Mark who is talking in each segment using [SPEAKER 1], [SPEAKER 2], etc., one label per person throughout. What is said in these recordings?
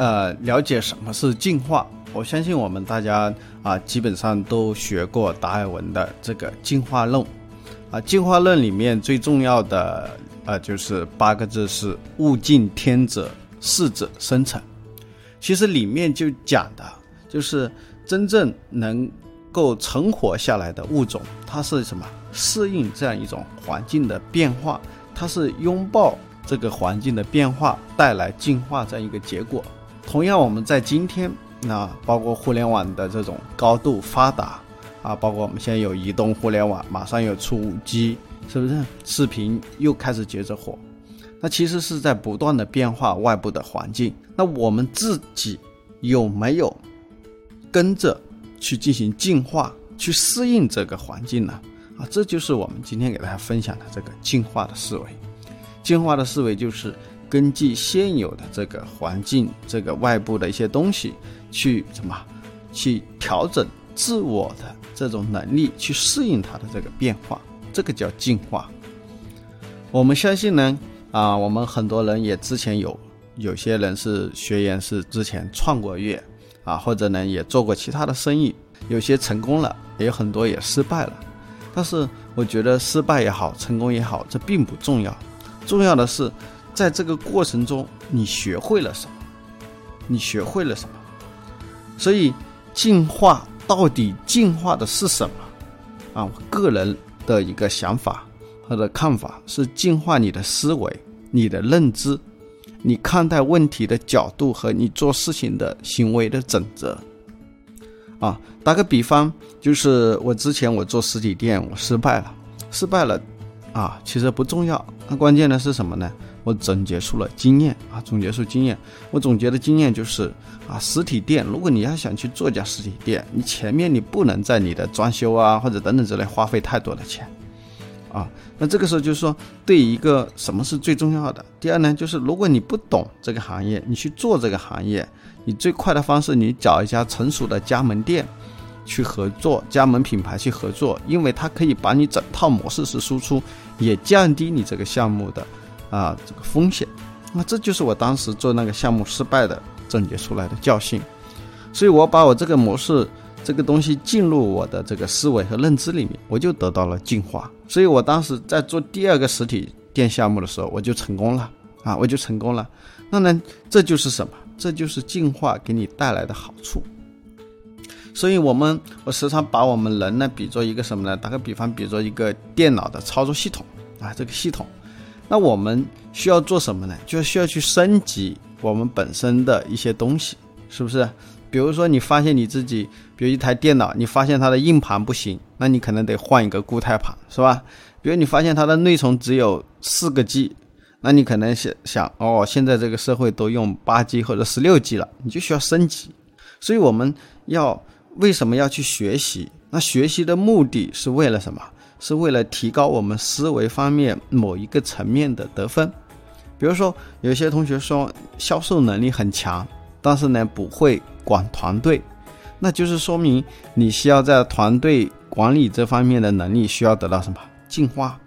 [SPEAKER 1] 呃了解什么是进化。我相信我们大家啊，基本上都学过达尔文的这个进化论啊。进化论里面最重要的呃就是八个字是“物竞天择，适者生存”。其实里面就讲的就是真正能。够存活下来的物种，它是什么？适应这样一种环境的变化，它是拥抱这个环境的变化，带来进化这样一个结果。同样，我们在今天，那包括互联网的这种高度发达啊，包括我们现在有移动互联网，马上有出五 G，是不是？视频又开始接着火，那其实是在不断的变化外部的环境。那我们自己有没有跟着？去进行进化，去适应这个环境呢？啊，这就是我们今天给大家分享的这个进化的思维。进化的思维就是根据现有的这个环境、这个外部的一些东西，去什么？去调整自我的这种能力，去适应它的这个变化，这个叫进化。我们相信呢，啊，我们很多人也之前有，有些人是学员是之前创过业。啊，或者呢，也做过其他的生意，有些成功了，也有很多也失败了。但是我觉得失败也好，成功也好，这并不重要，重要的是在这个过程中你学会了什么，你学会了什么。所以进化到底进化的是什么？啊，我个人的一个想法或者看法是进化你的思维，你的认知。你看待问题的角度和你做事情的行为的准则，啊，打个比方，就是我之前我做实体店，我失败了，失败了，啊，其实不重要，那关键的是什么呢？我总结出了经验啊，总结出经验，我总结的经验就是啊，实体店，如果你要想去做家实体店，你前面你不能在你的装修啊或者等等之类花费太多的钱。啊，那这个时候就是说，对一个什么是最重要的？第二呢，就是如果你不懂这个行业，你去做这个行业，你最快的方式，你找一家成熟的加盟店去合作，加盟品牌去合作，因为它可以把你整套模式是输出，也降低你这个项目的啊这个风险。那这就是我当时做那个项目失败的总结出来的教训。所以我把我这个模式。这个东西进入我的这个思维和认知里面，我就得到了进化。所以我当时在做第二个实体店项目的时候，我就成功了啊，我就成功了。那呢，这就是什么？这就是进化给你带来的好处。所以，我们我时常把我们人呢比作一个什么呢？打个比方，比作一个电脑的操作系统啊，这个系统。那我们需要做什么呢？就需要去升级我们本身的一些东西，是不是？比如说，你发现你自己，比如一台电脑，你发现它的硬盘不行，那你可能得换一个固态盘，是吧？比如你发现它的内存只有四个 G，那你可能想想，哦，现在这个社会都用八 G 或者十六 G 了，你就需要升级。所以我们要为什么要去学习？那学习的目的是为了什么？是为了提高我们思维方面某一个层面的得分。比如说，有些同学说销售能力很强。但是呢，不会管团队，那就是说明你需要在团队管理这方面的能力需要得到什么进化。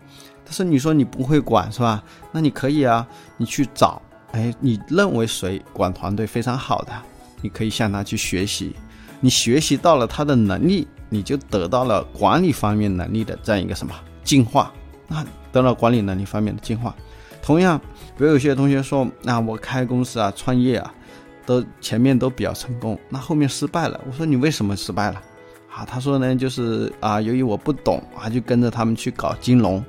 [SPEAKER 1] 但是你说你不会管是吧？那你可以啊，你去找，哎，你认为谁管团队非常好的，你可以向他去学习。你学习到了他的能力，你就得到了管理方面能力的这样一个什么进化？那得到管理能力方面的进化。同样，比如有些同学说，那我开公司啊，创业啊。都前面都比较成功，那后面失败了。我说你为什么失败了？啊，他说呢，就是啊，由于我不懂啊，就跟着他们去搞金融，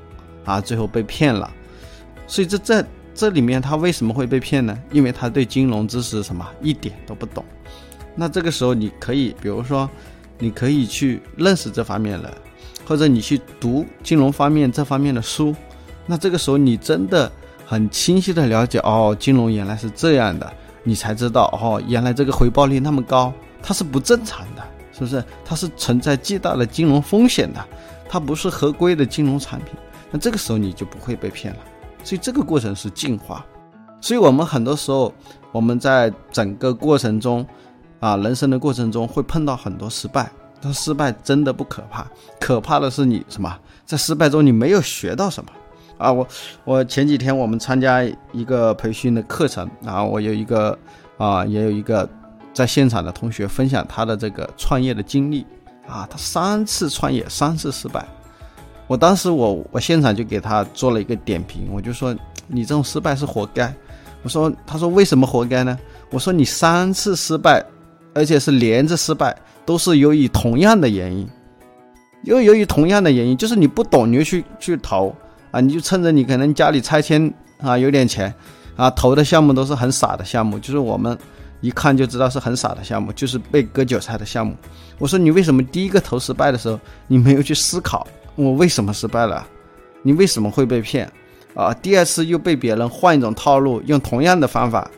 [SPEAKER 1] 啊，最后被骗了。所以这这这里面他为什么会被骗呢？因为他对金融知识什么一点都不懂。那这个时候你可以，比如说，你可以去认识这方面的，或者你去读金融方面这方面的书。那这个时候你真的很清晰的了解，哦，金融原来是这样的。你才知道哦，原来这个回报率那么高，它是不正常的，是不是？它是存在巨大的金融风险的，它不是合规的金融产品。那这个时候你就不会被骗了。所以这个过程是进化。所以我们很多时候我们在整个过程中，啊，人生的过程中会碰到很多失败，但失败真的不可怕，可怕的是你什么？在失败中你没有学到什么。啊，我我前几天我们参加一个培训的课程，然后我有一个啊，也有一个在现场的同学分享他的这个创业的经历啊，他三次创业三次失败，我当时我我现场就给他做了一个点评，我就说你这种失败是活该，我说他说为什么活该呢？我说你三次失败，而且是连着失败，都是由于同样的原因，又由于同样的原因，就是你不懂你就去去投。啊，你就趁着你可能家里拆迁啊有点钱，啊投的项目都是很傻的项目，就是我们一看就知道是很傻的项目，就是被割韭菜的项目。我说你为什么第一个投失败的时候，你没有去思考我为什么失败了？你为什么会被骗？啊，第二次又被别人换一种套路，用同样的方法，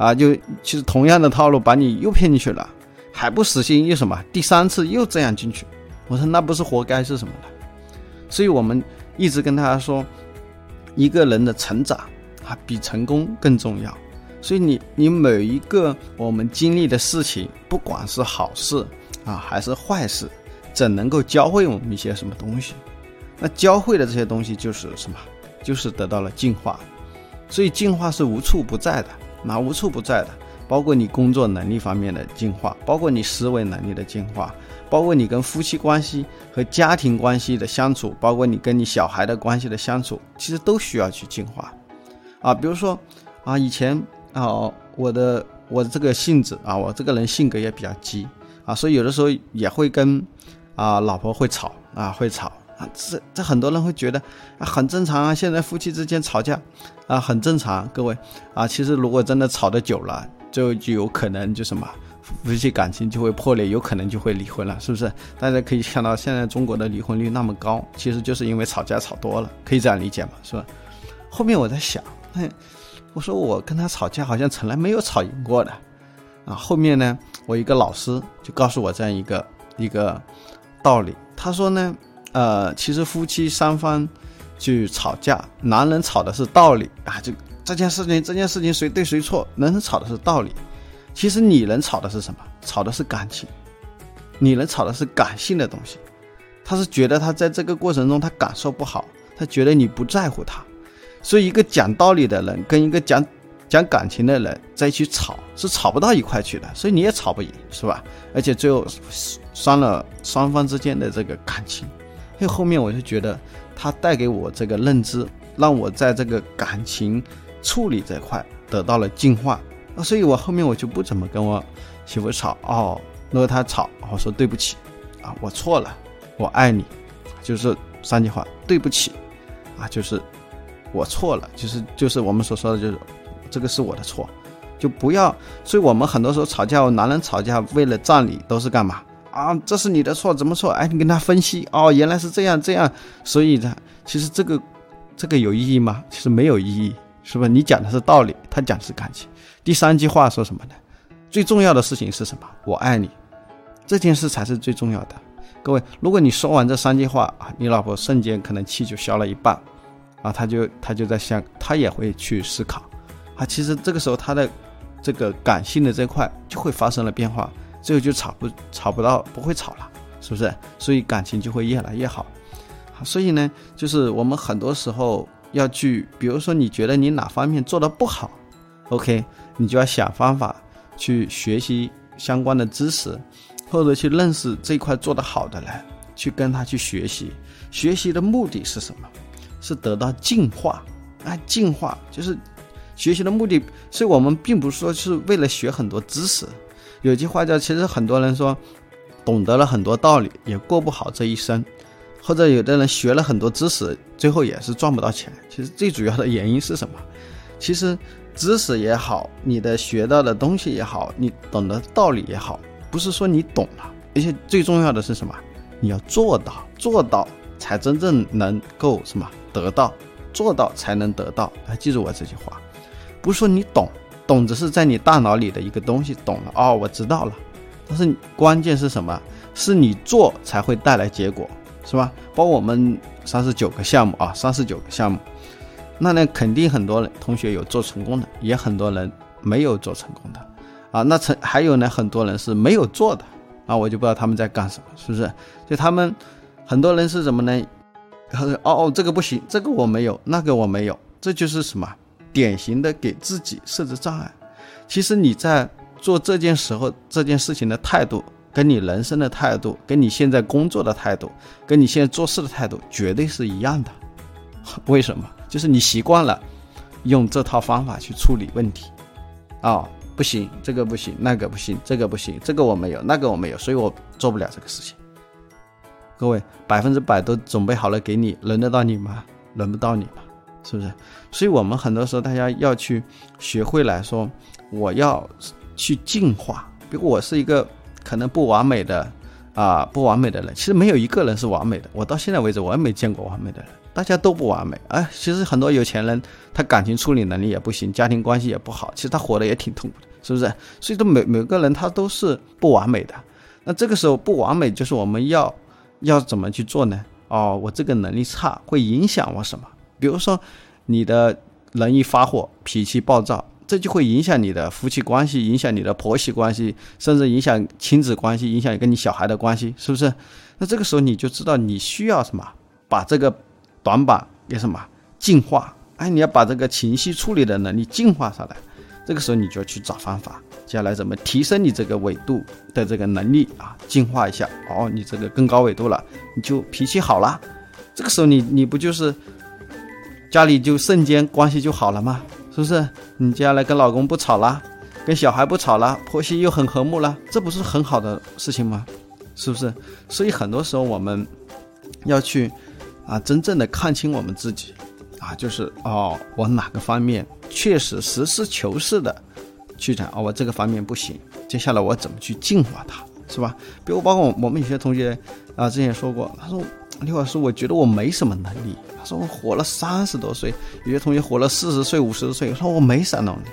[SPEAKER 1] 啊，就其实同样的套路把你又骗进去了，还不死心又什么？第三次又这样进去，我说那不是活该是什么呢？所以我们。一直跟大家说，一个人的成长啊，比成功更重要。所以你你每一个我们经历的事情，不管是好事啊还是坏事，怎能够教会我们一些什么东西？那教会的这些东西就是什么？就是得到了进化。所以进化是无处不在的，那无处不在的，包括你工作能力方面的进化，包括你思维能力的进化。包括你跟夫妻关系和家庭关系的相处，包括你跟你小孩的关系的相处，其实都需要去进化，啊，比如说啊，以前啊，我的我的这个性子啊，我这个人性格也比较急啊，所以有的时候也会跟啊老婆会吵啊，会吵啊，这这很多人会觉得啊很正常啊，现在夫妻之间吵架啊很正常，各位啊，其实如果真的吵得久了，就就有可能就什么。夫妻感情就会破裂，有可能就会离婚了，是不是？大家可以看到，现在中国的离婚率那么高，其实就是因为吵架吵多了，可以这样理解吗？是吧？后面我在想，哎，我说我跟他吵架好像从来没有吵赢过的，啊，后面呢，我一个老师就告诉我这样一个一个道理，他说呢，呃，其实夫妻双方去吵架，男人吵的是道理啊，就这件事情这件事情谁对谁错，男人吵的是道理。其实女人吵的是什么？吵的是感情，女人吵的是感性的东西。她是觉得她在这个过程中她感受不好，她觉得你不在乎她。所以一个讲道理的人跟一个讲讲感情的人在一起吵是吵不到一块去的，所以你也吵不赢，是吧？而且最后伤了双方之间的这个感情。所以后面我就觉得他带给我这个认知，让我在这个感情处理这块得到了进化啊。所以，我后面我就不怎么跟我媳妇吵哦。如果她吵，我说对不起啊，我错了，我爱你，就是三句话，对不起啊，就是我错了，就是就是我们所说的，就是这个是我的错，就不要。所以我们很多时候吵架，男人吵架为了占理都是干嘛啊？这是你的错，怎么错？哎，你跟他分析哦，原来是这样这样。所以呢，其实这个这个有意义吗？其实没有意义，是吧？你讲的是道理，他讲的是感情。第三句话说什么呢？最重要的事情是什么？我爱你，这件事才是最重要的。各位，如果你说完这三句话啊，你老婆瞬间可能气就消了一半，啊，她就她就在想，她也会去思考，啊，其实这个时候她的这个感性的这块就会发生了变化，最后就吵不吵不到不会吵了，是不是？所以感情就会越来越好。所以呢，就是我们很多时候要去，比如说你觉得你哪方面做的不好，OK。你就要想方法去学习相关的知识，或者去认识这一块做得好的人，去跟他去学习。学习的目的是什么？是得到进化。啊，进化就是学习的目的。所以我们并不是说是为了学很多知识。有句话叫，其实很多人说，懂得了很多道理，也过不好这一生。或者有的人学了很多知识，最后也是赚不到钱。其实最主要的原因是什么？其实。知识也好，你的学到的东西也好，你懂的道理也好，不是说你懂了，而且最重要的是什么？你要做到，做到才真正能够什么得到，做到才能得到。来，记住我这句话，不是说你懂，懂只是在你大脑里的一个东西，懂了哦，我知道了。但是关键是什么？是你做才会带来结果，是吧？包括我们三十九个项目啊，三十九个项目，那呢肯定很多人同学有做成功的，也很多人没有做成功的，啊，那成还有呢很多人是没有做的，啊，我就不知道他们在干什么，是不是？就他们很多人是什么呢？哦哦，这个不行，这个我没有，那个我没有，这就是什么？典型的给自己设置障碍。其实你在做这件时候这件事情的态度。跟你人生的态度，跟你现在工作的态度，跟你现在做事的态度，绝对是一样的。为什么？就是你习惯了用这套方法去处理问题。啊，不行，这个不行，那个不行，这个不行，这个我没有，那个我没有，所以我做不了这个事情。各位，百分之百都准备好了给你，轮得到你吗？轮不到你吗？是不是？所以我们很多时候大家要去学会来说，我要去进化。比如我是一个。可能不完美的，啊，不完美的人，其实没有一个人是完美的。我到现在为止，我也没见过完美的人，大家都不完美。哎，其实很多有钱人，他感情处理能力也不行，家庭关系也不好，其实他活得也挺痛苦的，是不是？所以说每每个人他都是不完美的。那这个时候不完美，就是我们要要怎么去做呢？哦，我这个能力差，会影响我什么？比如说，你的容易发火，脾气暴躁。这就会影响你的夫妻关系，影响你的婆媳关系，甚至影响亲子关系，影响跟你小孩的关系，是不是？那这个时候你就知道你需要什么，把这个短板给什么进化。哎，你要把这个情绪处理的能力进化上来。这个时候你就要去找方法，接下来怎么提升你这个纬度的这个能力啊？进化一下哦，你这个更高纬度了，你就脾气好了。这个时候你你不就是家里就瞬间关系就好了吗？是不是你接下来跟老公不吵了，跟小孩不吵了，婆媳又很和睦了，这不是很好的事情吗？是不是？所以很多时候我们要去啊，真正的看清我们自己啊，就是哦，我哪个方面确实实事求是的去讲哦，我这个方面不行，接下来我怎么去净化它，是吧？比如包括我们有些同学啊，之前说过，他说刘老师，我觉得我没什么能力。他说我活了三十多岁，有些同学活了四十岁、五十岁。说我没啥能力，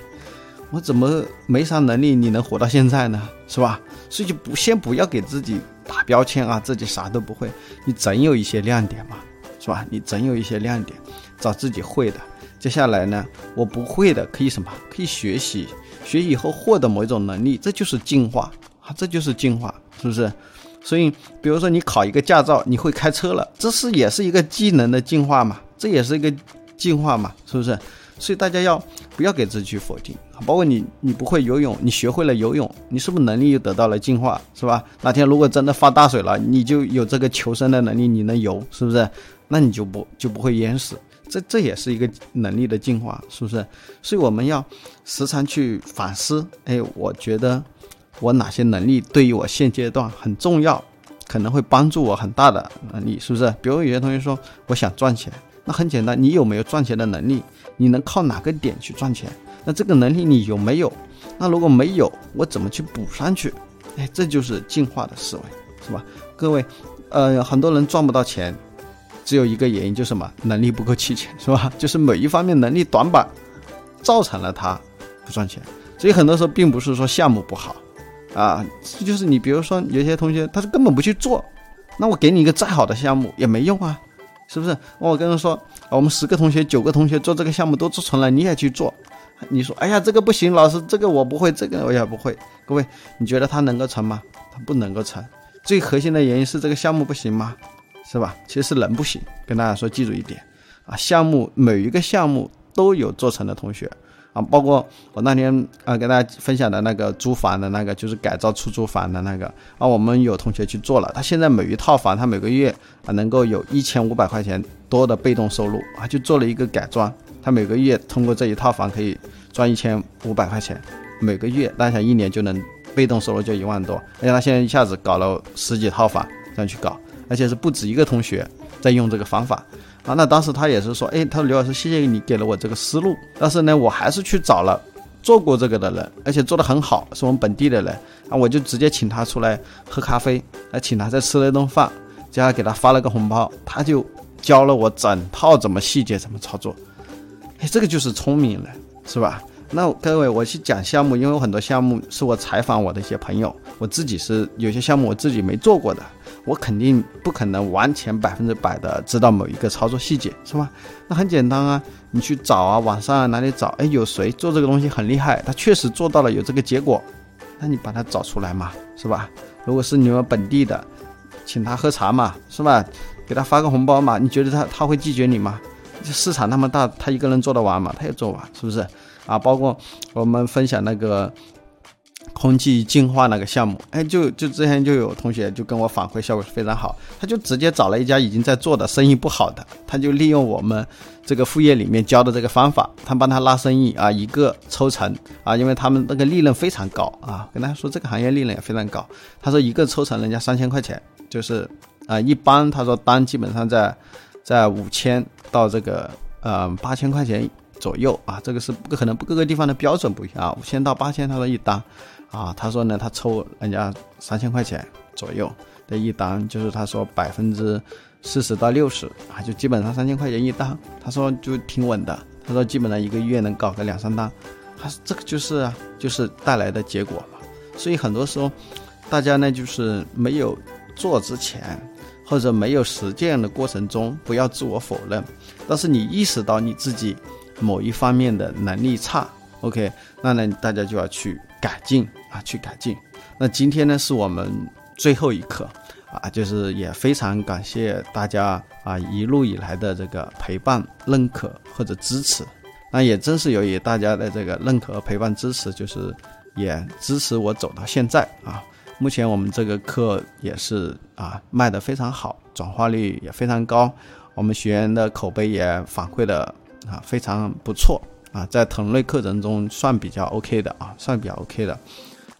[SPEAKER 1] 我怎么没啥能力？你能活到现在呢？是吧？所以就不先不要给自己打标签啊，自己啥都不会。你总有一些亮点嘛，是吧？你总有一些亮点，找自己会的。接下来呢，我不会的可以什么？可以学习，学以后获得某一种能力，这就是进化啊，这就是进化，是不是？所以，比如说你考一个驾照，你会开车了，这是也是一个技能的进化嘛？这也是一个进化嘛？是不是？所以大家要不要给自己去否定？包括你，你不会游泳，你学会了游泳，你是不是能力又得到了进化？是吧？哪天如果真的发大水了，你就有这个求生的能力，你能游，是不是？那你就不就不会淹死？这这也是一个能力的进化，是不是？所以我们要时常去反思。哎，我觉得。我哪些能力对于我现阶段很重要，可能会帮助我很大的能力，是不是？比如有些同学说我想赚钱，那很简单，你有没有赚钱的能力？你能靠哪个点去赚钱？那这个能力你有没有？那如果没有，我怎么去补上去？哎，这就是进化的思维，是吧？各位，呃，很多人赚不到钱，只有一个原因，就是什么？能力不够齐全，是吧？就是某一方面能力短板，造成了他不赚钱。所以很多时候并不是说项目不好。啊，这就是你，比如说有些同学，他是根本不去做，那我给你一个再好的项目也没用啊，是不是？我跟他说，我们十个同学，九个同学做这个项目都做成了，你也去做，你说，哎呀，这个不行，老师，这个我不会，这个我也不会。各位，你觉得他能够成吗？他不能够成。最核心的原因是这个项目不行吗？是吧？其实是人不行。跟大家说，记住一点啊，项目每一个项目都有做成的同学。啊，包括我那天啊跟大家分享的那个租房的那个，就是改造出租房的那个啊，我们有同学去做了，他现在每一套房，他每个月啊能够有一千五百块钱多的被动收入啊，就做了一个改装，他每个月通过这一套房可以赚一千五百块钱，每个月，那想一年就能被动收入就一万多，而且他现在一下子搞了十几套房这样去搞，而且是不止一个同学在用这个方法。啊，那当时他也是说，哎，他说刘老师，谢谢你给了我这个思路，但是呢，我还是去找了做过这个的人，而且做的很好，是我们本地的人，啊，我就直接请他出来喝咖啡，来请他再吃了一顿饭，接下来给他发了个红包，他就教了我整套怎么细节怎么操作，哎，这个就是聪明人，是吧？那各位，我去讲项目，因为有很多项目是我采访我的一些朋友，我自己是有些项目我自己没做过的，我肯定不可能完全百分之百的知道某一个操作细节，是吧？那很简单啊，你去找啊，网上哪里找？哎，有谁做这个东西很厉害？他确实做到了有这个结果，那你把它找出来嘛，是吧？如果是你们本地的，请他喝茶嘛，是吧？给他发个红包嘛？你觉得他他会拒绝你吗？市场那么大，他一个人做得完吗？他也做完，是不是？啊，包括我们分享那个空气净化那个项目，哎，就就之前就有同学就跟我反馈效果非常好，他就直接找了一家已经在做的生意不好的，他就利用我们这个副业里面教的这个方法，他帮他拉生意啊，一个抽成啊，因为他们那个利润非常高啊，跟他说这个行业利润也非常高，他说一个抽成人家三千块钱，就是啊，一般他说单基本上在在五千到这个呃八千块钱。左右啊，这个是不可能，各个地方的标准不一样啊。五千到八千，他说一单，啊，他说呢，他抽人家三千块钱左右的一单，就是他说百分之四十到六十啊，就基本上三千块钱一单，他说就挺稳的。他说基本上一个月能搞个两三单，他这个就是啊就是带来的结果嘛。所以很多时候，大家呢就是没有做之前，或者没有实践的过程中，不要自我否认。但是你意识到你自己。某一方面的能力差，OK，那呢，大家就要去改进啊，去改进。那今天呢，是我们最后一课啊，就是也非常感谢大家啊一路以来的这个陪伴、认可或者支持。那也正是由于大家的这个认可、陪伴、支持，就是也支持我走到现在啊。目前我们这个课也是啊卖的非常好，转化率也非常高，我们学员的口碑也反馈的。啊，非常不错啊，在同类课程中算比较 OK 的啊，算比较 OK 的，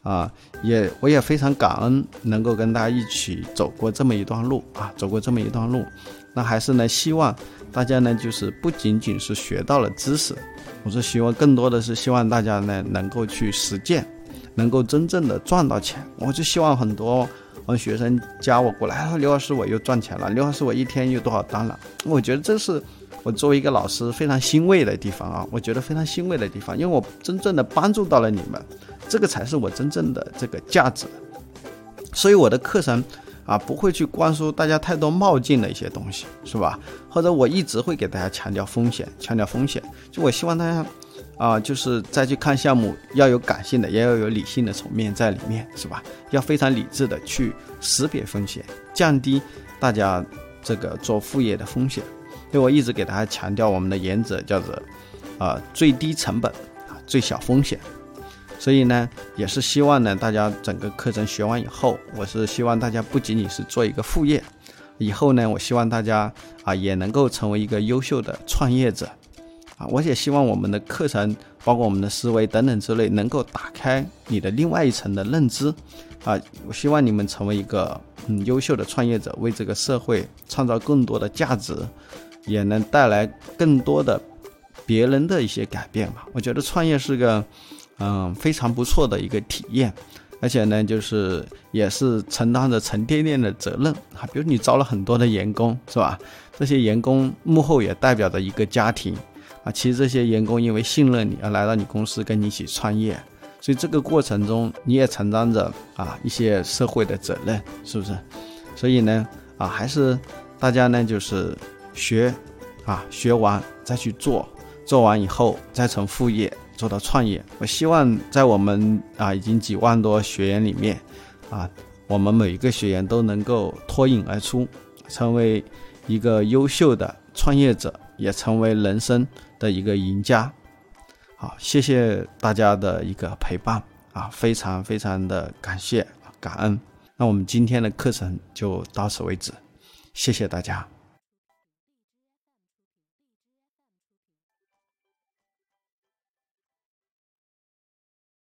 [SPEAKER 1] 啊，也我也非常感恩能够跟大家一起走过这么一段路啊，走过这么一段路，那还是呢，希望大家呢，就是不仅仅是学到了知识，我是希望更多的是希望大家呢，能够去实践，能够真正的赚到钱。我就希望很多我学生加我过来，说刘老师我又赚钱了，刘老师我一天又多少单了，我觉得这是。我作为一个老师，非常欣慰的地方啊，我觉得非常欣慰的地方，因为我真正的帮助到了你们，这个才是我真正的这个价值。所以我的课程啊，不会去灌输大家太多冒进的一些东西，是吧？或者我一直会给大家强调风险，强调风险。就我希望大家啊，就是再去看项目，要有感性的，也要有理性的层面在里面，是吧？要非常理智的去识别风险，降低大家这个做副业的风险。所以我一直给大家强调，我们的原则叫做，啊，最低成本啊，最小风险。所以呢，也是希望呢，大家整个课程学完以后，我是希望大家不仅仅是做一个副业，以后呢，我希望大家啊，也能够成为一个优秀的创业者。啊，我也希望我们的课程，包括我们的思维等等之类，能够打开你的另外一层的认知。啊，我希望你们成为一个嗯优秀的创业者，为这个社会创造更多的价值。也能带来更多的别人的一些改变吧。我觉得创业是个嗯非常不错的一个体验，而且呢，就是也是承担着沉甸甸的责任啊。比如你招了很多的员工，是吧？这些员工幕后也代表着一个家庭啊。其实这些员工因为信任你而来到你公司跟你一起创业，所以这个过程中你也承担着啊一些社会的责任，是不是？所以呢，啊，还是大家呢就是。学，啊，学完再去做，做完以后再从副业做到创业。我希望在我们啊已经几万多学员里面，啊，我们每一个学员都能够脱颖而出，成为一个优秀的创业者，也成为人生的一个赢家。好，谢谢大家的一个陪伴啊，非常非常的感谢感恩。那我们今天的课程就到此为止，谢谢大家。